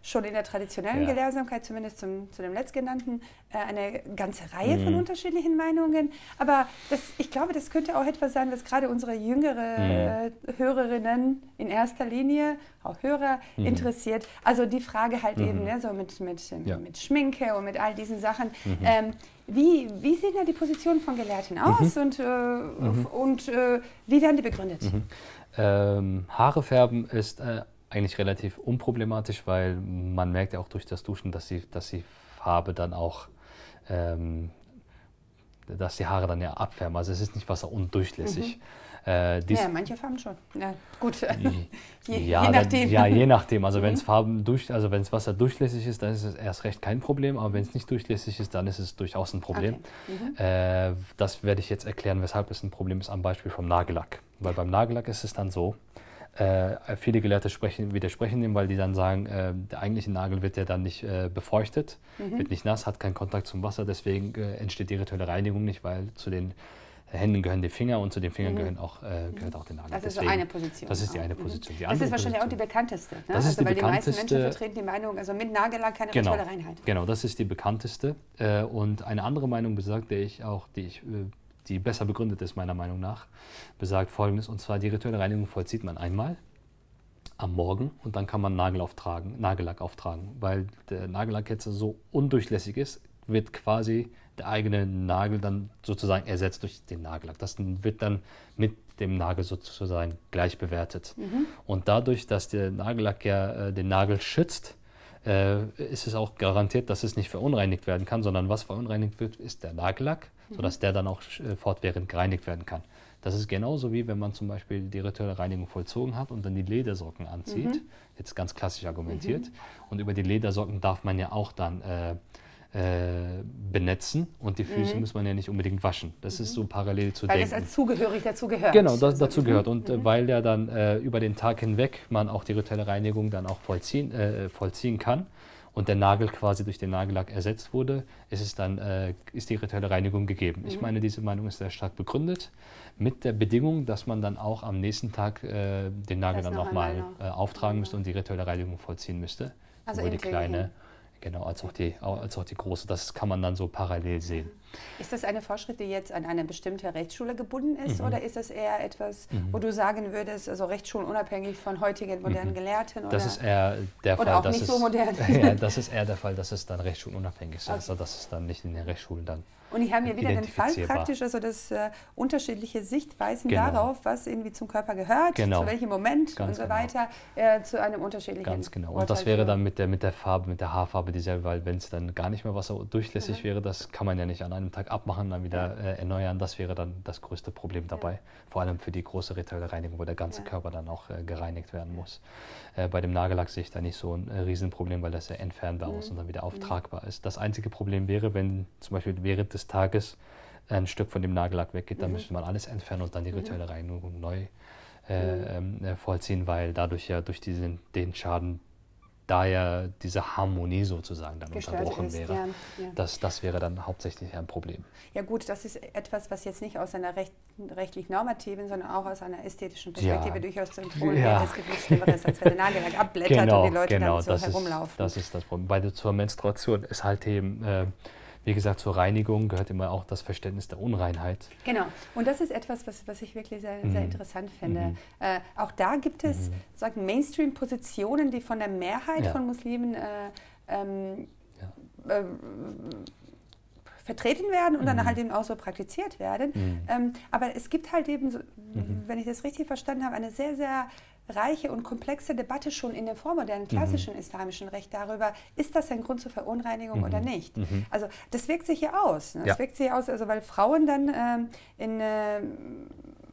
schon in der traditionellen ja. Gelehrsamkeit, zumindest zum, zu dem letztgenannten, eine ganze Reihe mhm. von unterschiedlichen Meinungen. Aber das, ich glaube, das könnte auch etwas sein, was gerade unsere jüngere mhm. Hörerinnen in erster Linie auch Hörer mhm. interessiert. Also die Frage halt mhm. eben, ne, so mit, mit, ja. mit Schminke und mit all diesen Sachen. Mhm. Ähm, wie, wie sehen da die Positionen von Gelehrten mhm. aus und, äh, mhm. und äh, wie werden die begründet?
Mhm. Ähm, Haare färben ist äh, eigentlich relativ unproblematisch, weil man merkt ja auch durch das Duschen, dass die, dass die Farbe dann auch, ähm, dass die Haare dann ja abfärben. Also es ist nicht wasserundurchlässig. Mhm.
Äh, ja, manche Farben schon. Ja, gut.
je, ja, je nachdem. Ja, je nachdem. Also mhm. wenn es Farben durch, also wenn es Wasser durchlässig ist, dann ist es erst recht kein Problem. Aber wenn es nicht durchlässig ist, dann ist es durchaus ein Problem. Okay. Mhm. Äh, das werde ich jetzt erklären, weshalb es ein Problem ist am Beispiel vom Nagellack. Weil beim Nagellack ist es dann so, äh, viele Gelehrte sprechen, widersprechen dem, weil die dann sagen, äh, der eigentliche Nagel wird ja dann nicht äh, befeuchtet, mhm. wird nicht nass, hat keinen Kontakt zum Wasser, deswegen äh, entsteht die rituelle Reinigung nicht, weil zu den Händen gehören die Finger und zu den Fingern mhm. gehören auch, äh, gehört auch der Nagel.
Das ist Deswegen, so eine Position.
Das ist die eine mhm. Position. Die
das ist wahrscheinlich Position. auch die bekannteste. Ne?
Das also, ist die
weil
bekannteste,
die meisten Menschen vertreten die Meinung, also mit Nagellack keine genau, rituelle Reinheit.
Genau, das ist die bekannteste. Äh, und eine andere Meinung besagt, der ich auch, die ich äh, die besser begründet ist meiner Meinung nach, besagt folgendes, und zwar die rituelle Reinigung vollzieht man einmal am Morgen und dann kann man Nagel auftragen, Nagellack auftragen, weil der Nagellack jetzt so undurchlässig ist, wird quasi der eigene Nagel dann sozusagen ersetzt durch den Nagellack. Das wird dann mit dem Nagel sozusagen gleich bewertet. Mhm. Und dadurch, dass der Nagellack ja äh, den Nagel schützt, äh, ist es auch garantiert, dass es nicht verunreinigt werden kann, sondern was verunreinigt wird, ist der Nagellack, mhm. sodass der dann auch äh, fortwährend gereinigt werden kann. Das ist genauso wie wenn man zum Beispiel die rituelle Reinigung vollzogen hat und dann die Ledersocken anzieht, mhm. jetzt ganz klassisch argumentiert. Mhm. Und über die Ledersocken darf man ja auch dann äh, äh, benetzen und die Füße mhm. muss man ja nicht unbedingt waschen. Das mhm. ist so parallel zu
weil
denken.
Weil das als zugehörig dazu gehört.
Genau, das dazu gehört. Und äh, mhm. weil ja dann äh, über den Tag hinweg man auch die rituelle Reinigung dann auch vollziehen, äh, vollziehen kann und der Nagel quasi durch den Nagellack ersetzt wurde, ist es dann äh, ist die rituelle Reinigung gegeben. Ich mhm. meine, diese Meinung ist sehr stark begründet, mit der Bedingung, dass man dann auch am nächsten Tag äh, den Nagel das dann nochmal noch. auftragen müsste und die rituelle Reinigung vollziehen müsste.
Also die kleine
Genau, als auch, die, als auch die große. Das kann man dann so parallel sehen.
Ist das eine Vorschrift, die jetzt an eine bestimmte Rechtsschule gebunden ist mhm. oder ist das eher etwas, mhm. wo du sagen würdest, also Rechtsschulen unabhängig von heutigen modernen mhm. Gelehrten?
Oder? Das ist eher der Fall.
Auch
dass
nicht
es,
so modern.
ja, das ist eher der Fall, dass es dann rechtsschulenunabhängig ist. Okay. Also dass es dann nicht in den Rechtsschulen dann
und ich habe hier wieder den Fall praktisch, also das äh, unterschiedliche Sichtweisen genau. darauf, was irgendwie zum Körper gehört,
genau.
zu welchem Moment Ganz und so genau. weiter, äh, zu einem unterschiedlichen
Ganz genau. Und das wäre dann mit der, mit der Farbe, mit der Haarfarbe dieselbe, weil wenn es dann gar nicht mehr wasserdurchlässig mhm. wäre, das kann man ja nicht an einem Tag abmachen, dann wieder äh, erneuern. Das wäre dann das größte Problem dabei. Ja. Vor allem für die große rituelle Reinigung, wo der ganze ja. Körper dann auch äh, gereinigt werden muss. Äh, bei dem Nagellack sehe ich da nicht so ein äh, Riesenproblem, weil das ja entfernbar mhm. ist und dann wieder auftragbar mhm. ist. Das einzige Problem wäre, wenn zum Beispiel während des Tages ein Stück von dem Nagellack weggeht, dann mhm. müsste man alles entfernen und dann die mhm. rituelle Reinigung neu äh, mhm. ähm, äh, vollziehen, weil dadurch ja durch diesen, den Schaden da ja diese Harmonie sozusagen dann Gestört unterbrochen ist, wäre. Ja, ja. Das, das wäre dann hauptsächlich ein Problem.
Ja gut, das ist etwas, was jetzt nicht aus einer recht, rechtlich normativen, sondern auch aus einer ästhetischen Perspektive ja. durchaus zu empfohlen ja. Es gibt nichts Schlimmeres, als wenn der Nagellack abblättert genau, und die Leute genau, dann so herumlaufen.
Ist, das ist das Problem. Bei der, zur Menstruation ist halt eben... Äh, wie gesagt, zur Reinigung gehört immer auch das Verständnis der Unreinheit.
Genau. Und das ist etwas, was, was ich wirklich sehr, mhm. sehr interessant finde. Mhm. Äh, auch da gibt es mhm. Mainstream-Positionen, die von der Mehrheit ja. von Muslimen äh, ähm, ja. äh, vertreten werden und mhm. dann halt eben auch so praktiziert werden. Mhm. Ähm, aber es gibt halt eben, so, mhm. wenn ich das richtig verstanden habe, eine sehr, sehr reiche und komplexe Debatte schon in dem vormodernen mhm. klassischen mhm. islamischen Recht darüber, ist das ein Grund zur Verunreinigung mhm. oder nicht. Mhm. Also das wirkt sich hier aus. Ne? Das ja. wirkt sich hier aus, also weil Frauen dann ähm, in äh,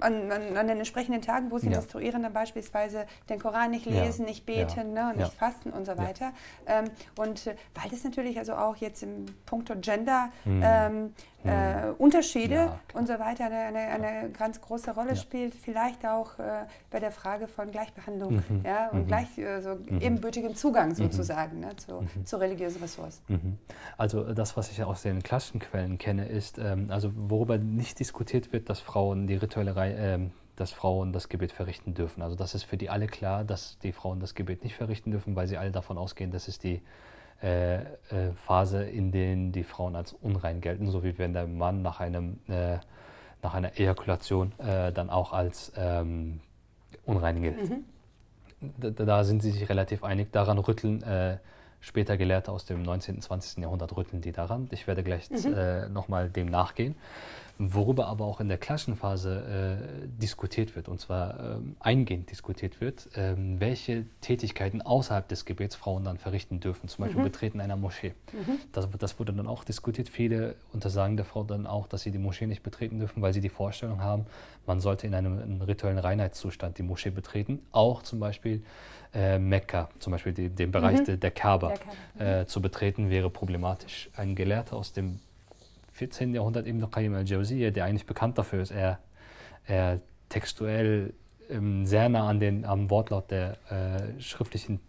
an, an, an, den entsprechenden Tagen, wo sie ja. menstruieren, dann beispielsweise den Koran nicht lesen, ja. nicht beten ja. ne, und nicht fasten und so weiter. Ähm, und äh, weil das natürlich also auch jetzt im Punkto Gender mhm. ähm, äh, Unterschiede ja, und so weiter eine, eine, eine ganz große Rolle ja. spielt, vielleicht auch äh, bei der Frage von Gleichbehandlung mhm. ja, und mhm. gleich äh, so mhm. ebenbürtigem Zugang mhm. sozusagen ne, zu, mhm. zu religiösen Ressourcen.
Mhm. Also das, was ich aus den klassischen Quellen kenne, ist, ähm, also worüber nicht diskutiert wird, dass Frauen die rituelle Reihe ähm, dass Frauen das Gebet verrichten dürfen. Also das ist für die alle klar, dass die Frauen das Gebet nicht verrichten dürfen, weil sie alle davon ausgehen, dass es die äh, äh, Phase, in der die Frauen als unrein gelten, so wie wenn der Mann nach, einem, äh, nach einer Ejakulation äh, dann auch als ähm, unrein gilt. Mhm. Da, da, sind sie sich relativ einig. Daran rütteln später Gelehrte aus dem 19. und 20. Jahrhundert rütteln die daran. Ich werde gleich mhm. nochmal dem nachgehen. Worüber aber auch in der Klassenphase äh, diskutiert wird, und zwar äh, eingehend diskutiert wird, äh, welche Tätigkeiten außerhalb des Gebets Frauen dann verrichten dürfen, zum Beispiel mhm. Betreten einer Moschee. Mhm. Das, das, wurde dann auch diskutiert. Viele untersagen der Frau dann auch, dass sie die Moschee nicht betreten dürfen, weil sie die Vorstellung haben, man sollte in einem, in einem rituellen Reinheitszustand die Moschee betreten. Auch zum Beispiel äh, Mekka, zum Beispiel die, den Bereich mhm. der, der Kaaba, der äh, zu betreten, wäre problematisch. Ein Gelehrter aus dem 14. Jahrhundert Ibn Qayyim al-Jawziyya, der eigentlich bekannt dafür ist, er, er textuell ähm, sehr nah an den, am Wortlaut der äh, schriftlichen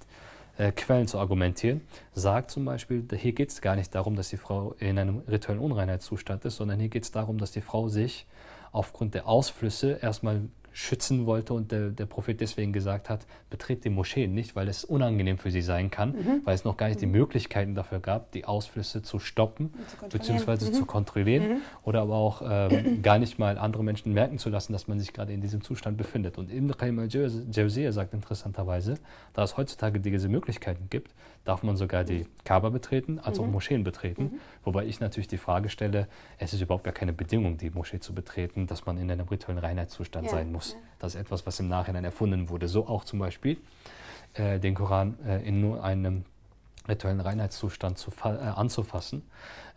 äh, Quellen zu argumentieren, sagt zum Beispiel, hier geht es gar nicht darum, dass die Frau in einem rituellen Unreinheitszustand ist, sondern hier geht es darum, dass die Frau sich aufgrund der Ausflüsse erstmal schützen wollte und der, der Prophet deswegen gesagt hat, betritt die Moscheen nicht, weil es unangenehm für sie sein kann, mhm. weil es noch gar nicht die mhm. Möglichkeiten dafür gab, die Ausflüsse zu stoppen bzw. Mhm. zu kontrollieren mhm. oder aber auch ähm, gar nicht mal andere Menschen merken zu lassen, dass man sich gerade in diesem Zustand befindet. Und Ibn Qayyim al-Jawziyah sagt interessanterweise, da es heutzutage diese Möglichkeiten gibt, darf man sogar die Kaaba betreten, als auch mhm. Moscheen betreten. Mhm. Wobei ich natürlich die Frage stelle, es ist überhaupt gar keine Bedingung, die Moschee zu betreten, dass man in einem rituellen Reinheitszustand ja. sein muss. Ja. Das ist etwas, was im Nachhinein erfunden wurde. So auch zum Beispiel äh, den Koran äh, in nur einem rituellen Reinheitszustand zu, äh, anzufassen.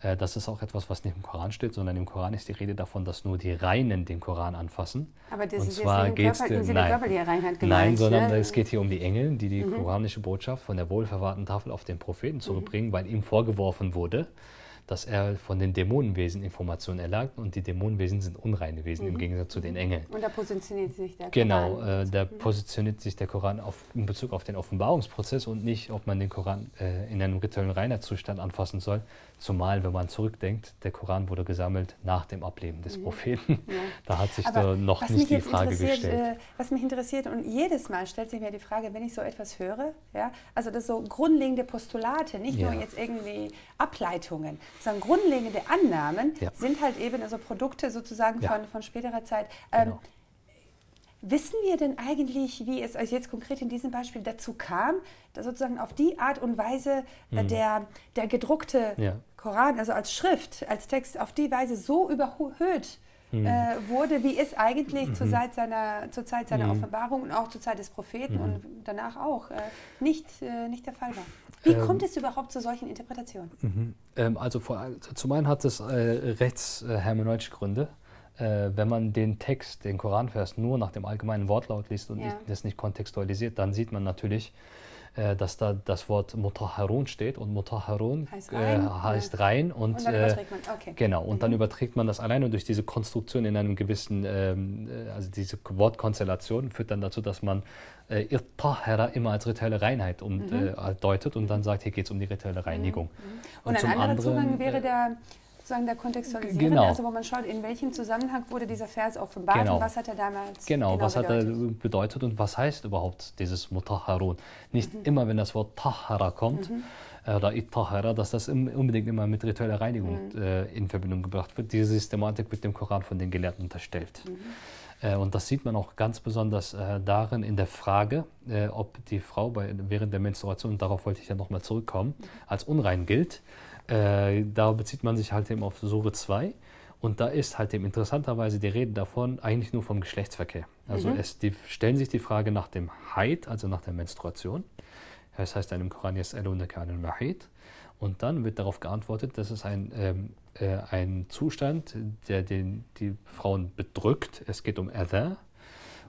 Äh, das ist auch etwas, was nicht im Koran steht, sondern im Koran ist die Rede davon, dass nur die Reinen den Koran anfassen.
Aber das Und ist zwar jetzt geht's, Körper,
nein, Reinheit gemeint, Nein, sondern ne? es geht hier um die Engel, die die mhm. koranische Botschaft von der wohlverwahrten Tafel auf den Propheten zurückbringen, mhm. weil ihm vorgeworfen wurde, dass er von den Dämonenwesen Informationen erlangt und die Dämonenwesen sind unreine Wesen mhm. im Gegensatz zu den Engeln.
Und da positioniert sich der
genau, Koran. Genau, äh, da mhm. positioniert sich der Koran auf, in Bezug auf den Offenbarungsprozess und nicht, ob man den Koran äh, in einem rituellen Reinheitszustand anfassen soll, Zumal, wenn man zurückdenkt, der Koran wurde gesammelt nach dem Ableben des Propheten. Ja. Da hat sich da noch nicht die Frage gestellt. Äh,
was mich interessiert, und jedes Mal stellt sich mir die Frage, wenn ich so etwas höre, ja, also das so grundlegende Postulate, nicht ja. nur jetzt irgendwie Ableitungen, sondern grundlegende Annahmen ja. sind halt eben also Produkte sozusagen von, von späterer Zeit. Ähm, genau. Wissen wir denn eigentlich, wie es also jetzt konkret in diesem Beispiel dazu kam, dass sozusagen auf die Art und Weise äh, mhm. der, der gedruckte ja. Koran, also als Schrift, als Text, auf die Weise so überhöht mhm. äh, wurde, wie es eigentlich mhm. zur, Zeit seiner, zur Zeit seiner mhm. Offenbarung und auch zur Zeit des Propheten mhm. und danach auch äh, nicht, äh, nicht der Fall war? Wie ähm, kommt es überhaupt zu solchen Interpretationen?
Mhm. Ähm, also vor, zum einen hat es äh, rechtshermeneutische Gründe äh, wenn man den Text, den Koranvers, nur nach dem allgemeinen Wortlaut liest und ja. das nicht kontextualisiert, dann sieht man natürlich, äh, dass da das Wort Mutahharun steht und Mutahharun heißt rein, äh, heißt rein und, und dann äh, überträgt man. Okay. Genau, und mhm. dann überträgt man das alleine durch diese Konstruktion in einem gewissen, ähm, äh, also diese Wortkonstellation führt dann dazu, dass man äh, Irtahara immer als rituelle Reinheit um, mhm. Äh, deutet und dann sagt, hier geht es um die rituelle Reinigung. Mhm.
mhm. Und, und, ein anderer anderen, Zugang wäre der sozusagen der Kontextualisierung, genau. also wo man schaut, in welchem Zusammenhang wurde dieser Vers offenbart genau. und was hat er damals
Genau, genau was bedeutet. hat er bedeutet und was heißt überhaupt dieses Mutahharun. Nicht mhm. immer, wenn das Wort Tahara kommt, mhm. Äh, oder Itahara, dass das unbedingt immer mit ritueller Reinigung mhm. äh, in Verbindung gebracht wird. Diese Systematik wird dem Koran von den Gelehrten unterstellt. Mhm. Äh, und das sieht man auch ganz besonders äh, darin in der Frage, äh, ob die Frau bei, während der Menstruation, darauf wollte ich ja nochmal zurückkommen, als unrein gilt. Da bezieht man sich halt eben auf Sure 2. Und da ist halt eben interessanterweise die Rede davon eigentlich nur vom Geschlechtsverkehr. Also mhm. es die, stellen sich die Frage nach dem Haid, also nach der Menstruation. Das heißt dann im Koran Yas'alunaka anil Mahid. Und dann wird darauf geantwortet, dass es ein, ähm, äh, ein Zustand, der den, die Frauen bedrückt. Es geht um Adha,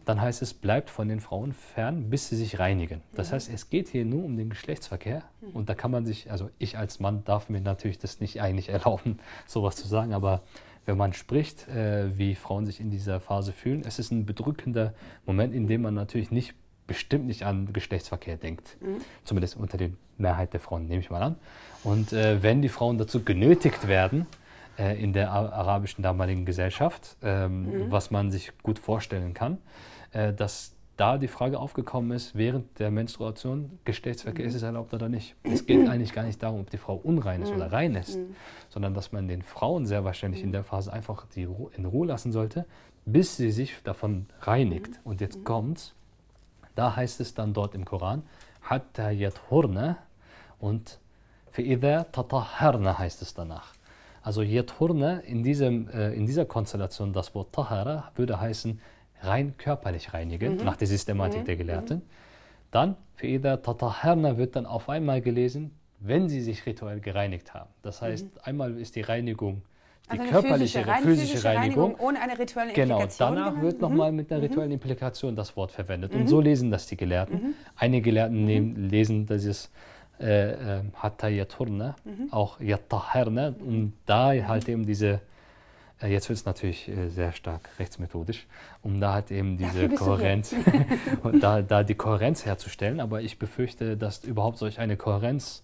dann heißt es, bleibt von den Frauen fern, bis sie sich reinigen. Das mhm. heißt, es geht hier nur um den Geschlechtsverkehr mhm. und da kann man sich, also ich als Mann darf mir natürlich das nicht eigentlich erlauben, sowas zu sagen, aber wenn man spricht, äh, wie Frauen sich in dieser Phase fühlen, es ist ein bedrückender Moment, in dem man natürlich nicht bestimmt nicht an Geschlechtsverkehr denkt. Mhm. Zumindest unter der Mehrheit der Frauen, nehme ich mal an. Und äh, wenn die Frauen dazu genötigt werden, äh, in der arabischen damaligen Gesellschaft, ähm, mhm. was man sich gut vorstellen kann, äh, dass da die Frage aufgekommen ist, während der Menstruation, Geschlechtsverkehr, mhm. ist es erlaubt oder nicht. Es geht eigentlich gar nicht darum, ob die Frau unrein ist mhm. oder rein ist, mhm. sondern dass man den Frauen sehr wahrscheinlich in mhm. der Phase einfach die Ru in Ruhe lassen sollte, bis sie sich davon reinigt. Mhm. Und jetzt kommt's, da heißt es dann dort im Koran, hatta yathurna und für tatahharna heißt es danach. Also Yeturne in, diesem, äh, in dieser Konstellation, das Wort Tahara, würde heißen rein körperlich reinigen, mhm. nach der Systematik mhm. der Gelehrten. Mhm. Dann, für Ida Tataherna wird dann auf einmal gelesen, wenn sie sich rituell gereinigt haben. Das heißt, mhm. einmal ist die Reinigung die also körperliche, physische, physische, physische Reinigung, Reinigung,
ohne eine rituelle
genau, Implikation. Genau, danach wird nochmal mhm. mit einer mhm. rituellen Implikation das Wort verwendet. Und so lesen das die Gelehrten. Mhm. Einige Gelehrten nehmen, lesen dieses Hatta Yaturna, auch Yattaherna, um da halt eben diese äh, Jetzt wird es natürlich äh, sehr stark rechtsmethodisch, um da halt eben diese Kohärenz und da, da die Kohärenz herzustellen. Aber ich befürchte, dass überhaupt solch eine Kohärenz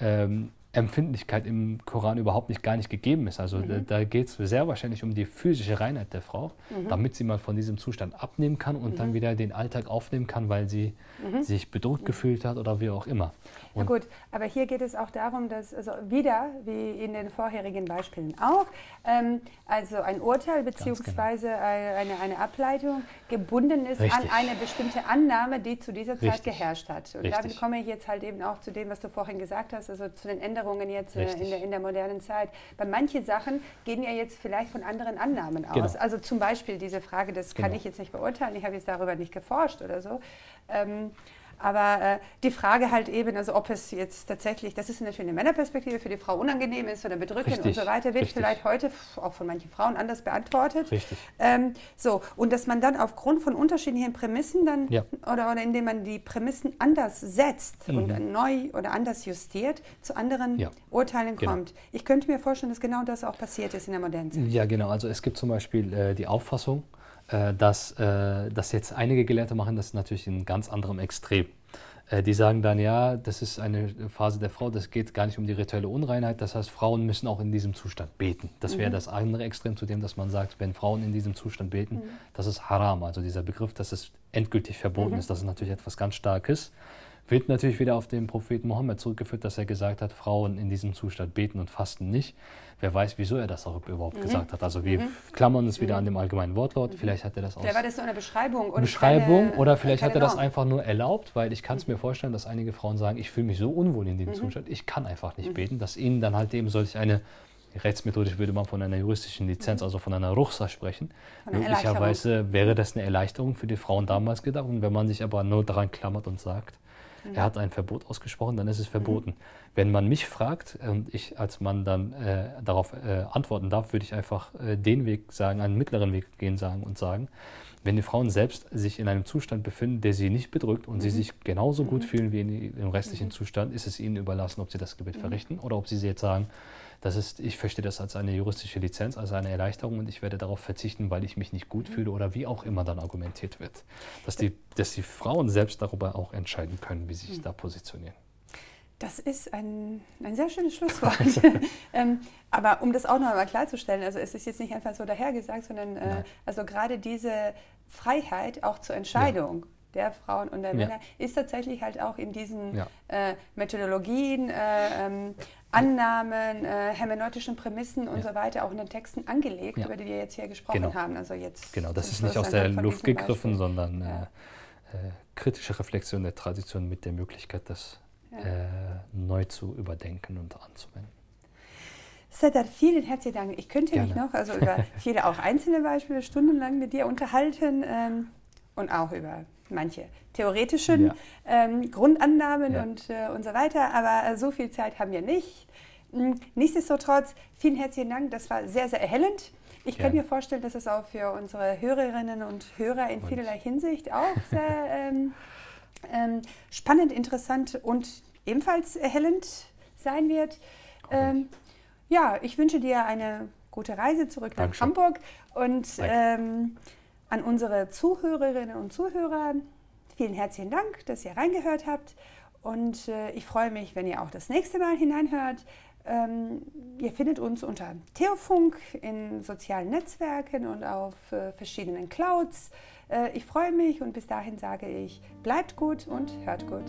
ähm, Empfindlichkeit im Koran überhaupt nicht gar nicht gegeben ist. Also mhm. da, da geht es sehr wahrscheinlich um die physische Reinheit der Frau, mhm. damit sie mal von diesem Zustand abnehmen kann und mhm. dann wieder den Alltag aufnehmen kann, weil sie mhm. sich bedroht mhm. gefühlt hat oder wie auch immer.
Und Na gut, aber hier geht es auch darum, dass also wieder, wie in den vorherigen Beispielen auch, ähm, also ein Urteil bzw. Genau. eine, eine Ableitung gebunden ist Richtig. an eine bestimmte Annahme, die zu dieser Zeit Richtig. geherrscht hat. Und Richtig. damit komme ich jetzt halt eben auch zu dem, was du vorhin gesagt hast, also zu den Änderungen jetzt äh, in der, in der, modernen Zeit. Bei manchen Sachen gehen ja jetzt vielleicht von anderen Annahmen aus. Genau. Also zum Beispiel diese Frage, das genau. kann ich jetzt nicht beurteilen, ich habe jetzt darüber nicht geforscht oder so. Ähm, aber äh, die Frage halt eben, also ob es jetzt tatsächlich, das ist natürlich eine Männerperspektive, für die Frau unangenehm ist oder bedrückend Richtig. und so weiter, wird Richtig. vielleicht heute auch von manchen Frauen anders beantwortet.
Richtig.
Ähm, so, und dass man dann aufgrund von unterschiedlichen Prämissen dann, ja. oder, oder indem man die Prämissen anders setzt mhm. und neu oder anders justiert, zu anderen ja. Urteilen genau. kommt. Ich könnte mir vorstellen, dass genau das auch passiert ist in der modernen Zeit.
Ja, genau. Also es gibt zum Beispiel äh, die Auffassung, äh, dass, äh, dass jetzt einige Gelehrte machen das natürlich in ganz anderem Extrem. Äh, die sagen dann, ja, das ist eine Phase der Frau, das geht gar nicht um die rituelle Unreinheit, das heißt, Frauen müssen auch in diesem Zustand beten. Das wäre mhm. das andere Extrem zu dem, dass man sagt, wenn Frauen in diesem Zustand beten, mhm. das ist Haram, also dieser Begriff, dass es endgültig verboten mhm. ist, das ist natürlich etwas ganz Starkes wird natürlich wieder auf den Propheten Mohammed zurückgeführt, dass er gesagt hat, Frauen in diesem Zustand beten und fasten nicht. Wer weiß, wieso er das auch überhaupt mhm. gesagt hat. Also wir mhm. klammern uns wieder mhm. an dem allgemeinen Wortlaut. Mhm. Vielleicht hat er das auch.
Vielleicht war das so eine Beschreibung.
Und Beschreibung keine, oder vielleicht hat er das einfach nur erlaubt, weil ich kann es mir vorstellen, dass einige Frauen sagen, ich fühle mich so unwohl in dem mhm. Zustand, ich kann einfach nicht mhm. beten, dass ihnen dann halt eben solch eine rechtsmethodisch würde man von einer juristischen Lizenz, also von einer Ruchsa sprechen. Möglicherweise wäre das eine Erleichterung für die Frauen damals gedacht. Und wenn man sich aber nur daran klammert und sagt, er hat ein Verbot ausgesprochen, dann ist es verboten. Mhm. Wenn man mich fragt und ich als Mann dann äh, darauf äh, antworten darf, würde ich einfach äh, den Weg sagen, einen mittleren Weg gehen sagen und sagen, wenn die Frauen selbst sich in einem Zustand befinden, der sie nicht bedrückt und mhm. sie sich genauso gut mhm. fühlen wie in, im restlichen mhm. Zustand, ist es ihnen überlassen, ob sie das Gebet mhm. verrichten oder ob sie jetzt sagen, das ist, ich verstehe das als eine juristische Lizenz, als eine Erleichterung und ich werde darauf verzichten, weil ich mich nicht gut fühle oder wie auch immer dann argumentiert wird. Dass die, dass die Frauen selbst darüber auch entscheiden können, wie sie sich da positionieren.
Das ist ein, ein sehr schönes Schlusswort. ähm, aber um das auch noch einmal klarzustellen, also es ist jetzt nicht einfach so dahergesagt, sondern äh, also gerade diese Freiheit auch zur Entscheidung. Ja der Frauen und der. Männer ist tatsächlich halt auch in diesen äh, Methodologien, äh, ähm, Annahmen, äh, hermeneutischen Prämissen und so weiter auch in den Texten angelegt, über die wir jetzt hier gesprochen
genau.
haben. Also jetzt
genau, das ist nicht aus der Luft gegriffen, sondern äh, äh, kritische Reflexion der Tradition mit der Möglichkeit, das äh, neu zu überdenken und anzuwenden.
Sedat, vielen herzlichen Dank. Ich könnte Gerne. mich noch also über viele auch einzelne Beispiele stundenlang mit dir unterhalten ähm, und auch über manche theoretischen ja. ähm, Grundannahmen ja. und, äh, und so weiter, aber äh, so viel Zeit haben wir nicht. Hm, nichtsdestotrotz, vielen herzlichen Dank, das war sehr, sehr erhellend. Ich kann mir vorstellen, dass es auch für unsere Hörerinnen und Hörer in vielerlei Hinsicht auch sehr ähm, ähm, spannend, interessant und ebenfalls erhellend sein wird. Ähm, ja, ich wünsche dir eine gute Reise zurück nach Dankeschön. Hamburg und an unsere Zuhörerinnen und Zuhörer, vielen herzlichen Dank, dass ihr reingehört habt. Und äh, ich freue mich, wenn ihr auch das nächste Mal hineinhört. Ähm, ihr findet uns unter Theofunk in sozialen Netzwerken und auf äh, verschiedenen Clouds. Äh, ich freue mich und bis dahin sage ich, bleibt gut und hört gut.